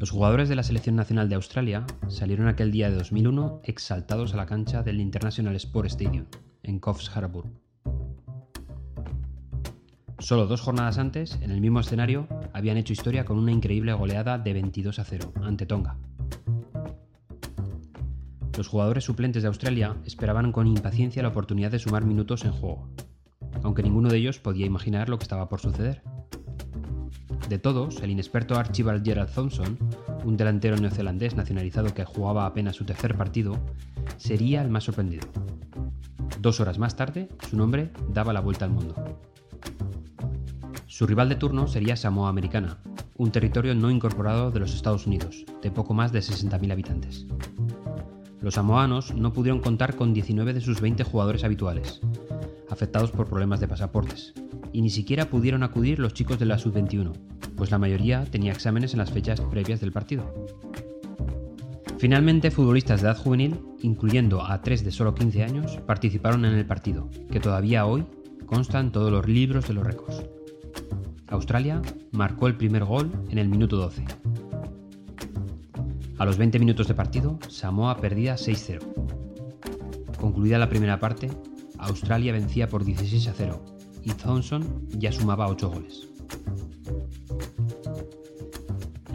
Los jugadores de la Selección Nacional de Australia salieron aquel día de 2001 exaltados a la cancha del International Sport Stadium, en Coffs Harbour. Solo dos jornadas antes, en el mismo escenario, habían hecho historia con una increíble goleada de 22 a 0 ante Tonga. Los jugadores suplentes de Australia esperaban con impaciencia la oportunidad de sumar minutos en juego, aunque ninguno de ellos podía imaginar lo que estaba por suceder. De todos, el inexperto Archibald Gerald Thompson, un delantero neozelandés nacionalizado que jugaba apenas su tercer partido, sería el más sorprendido. Dos horas más tarde, su nombre daba la vuelta al mundo. Su rival de turno sería Samoa Americana, un territorio no incorporado de los Estados Unidos, de poco más de 60.000 habitantes. Los samoanos no pudieron contar con 19 de sus 20 jugadores habituales, afectados por problemas de pasaportes, y ni siquiera pudieron acudir los chicos de la Sub-21, pues la mayoría tenía exámenes en las fechas previas del partido. Finalmente, futbolistas de edad juvenil, incluyendo a tres de solo 15 años, participaron en el partido, que todavía hoy consta en todos los libros de los récords. Australia marcó el primer gol en el minuto 12. A los 20 minutos de partido, Samoa perdía 6-0. Concluida la primera parte, Australia vencía por 16 a 0 y Thompson ya sumaba 8 goles.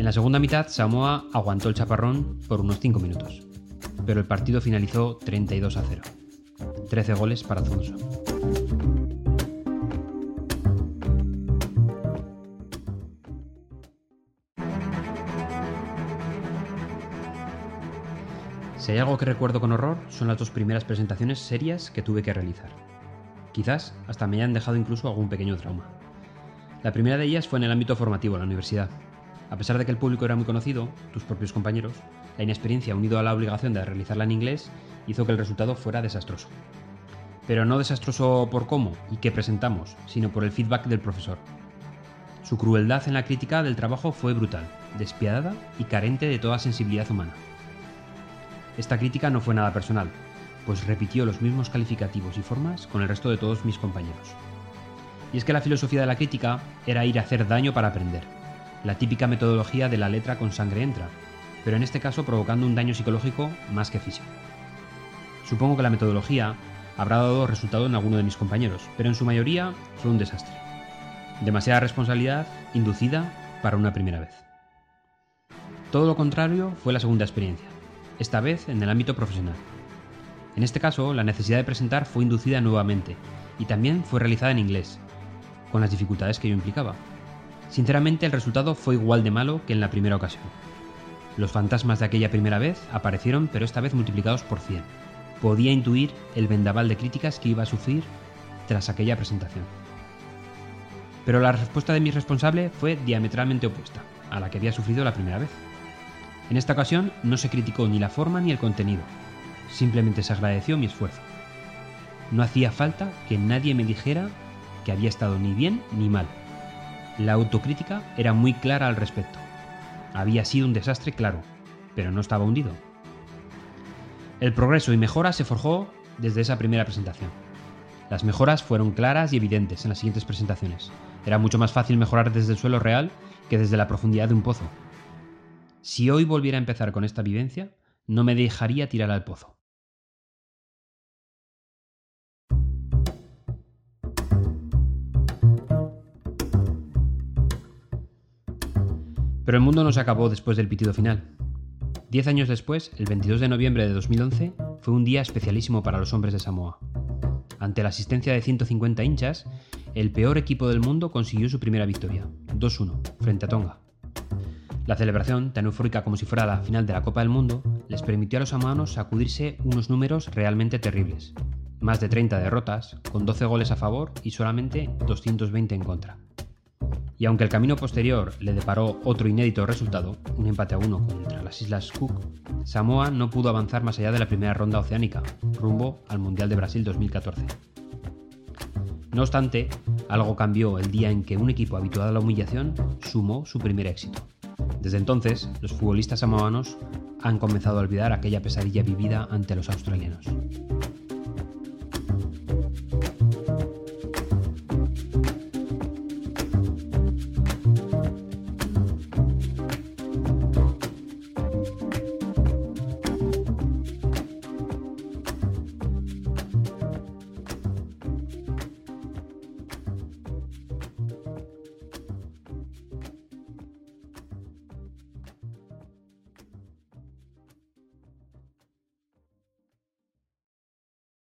En la segunda mitad, Samoa aguantó el chaparrón por unos 5 minutos, pero el partido finalizó 32 a 0. 13 goles para Thompson. Si hay algo que recuerdo con horror, son las dos primeras presentaciones serias que tuve que realizar. Quizás hasta me hayan dejado incluso algún pequeño trauma. La primera de ellas fue en el ámbito formativo, en la universidad. A pesar de que el público era muy conocido, tus propios compañeros, la inexperiencia unido a la obligación de realizarla en inglés hizo que el resultado fuera desastroso. Pero no desastroso por cómo y qué presentamos, sino por el feedback del profesor. Su crueldad en la crítica del trabajo fue brutal, despiadada y carente de toda sensibilidad humana. Esta crítica no fue nada personal, pues repitió los mismos calificativos y formas con el resto de todos mis compañeros. Y es que la filosofía de la crítica era ir a hacer daño para aprender, la típica metodología de la letra con sangre entra, pero en este caso provocando un daño psicológico más que físico. Supongo que la metodología habrá dado resultado en alguno de mis compañeros, pero en su mayoría fue un desastre. Demasiada responsabilidad inducida para una primera vez. Todo lo contrario fue la segunda experiencia, esta vez en el ámbito profesional. En este caso, la necesidad de presentar fue inducida nuevamente y también fue realizada en inglés, con las dificultades que ello implicaba. Sinceramente, el resultado fue igual de malo que en la primera ocasión. Los fantasmas de aquella primera vez aparecieron, pero esta vez multiplicados por 100. Podía intuir el vendaval de críticas que iba a sufrir tras aquella presentación. Pero la respuesta de mi responsable fue diametralmente opuesta a la que había sufrido la primera vez. En esta ocasión no se criticó ni la forma ni el contenido, simplemente se agradeció mi esfuerzo. No hacía falta que nadie me dijera que había estado ni bien ni mal. La autocrítica era muy clara al respecto. Había sido un desastre, claro, pero no estaba hundido. El progreso y mejora se forjó desde esa primera presentación. Las mejoras fueron claras y evidentes en las siguientes presentaciones. Era mucho más fácil mejorar desde el suelo real que desde la profundidad de un pozo. Si hoy volviera a empezar con esta vivencia, no me dejaría tirar al pozo. Pero el mundo no se acabó después del pitido final. Diez años después, el 22 de noviembre de 2011, fue un día especialísimo para los hombres de Samoa. Ante la asistencia de 150 hinchas, el peor equipo del mundo consiguió su primera victoria, 2-1, frente a Tonga. La celebración, tan eufórica como si fuera la final de la Copa del Mundo, les permitió a los samoanos sacudirse unos números realmente terribles. Más de 30 derrotas, con 12 goles a favor y solamente 220 en contra. Y aunque el camino posterior le deparó otro inédito resultado, un empate a uno contra las Islas Cook, Samoa no pudo avanzar más allá de la primera ronda oceánica, rumbo al Mundial de Brasil 2014. No obstante, algo cambió el día en que un equipo habituado a la humillación sumó su primer éxito. Desde entonces, los futbolistas samoanos han comenzado a olvidar aquella pesadilla vivida ante los australianos.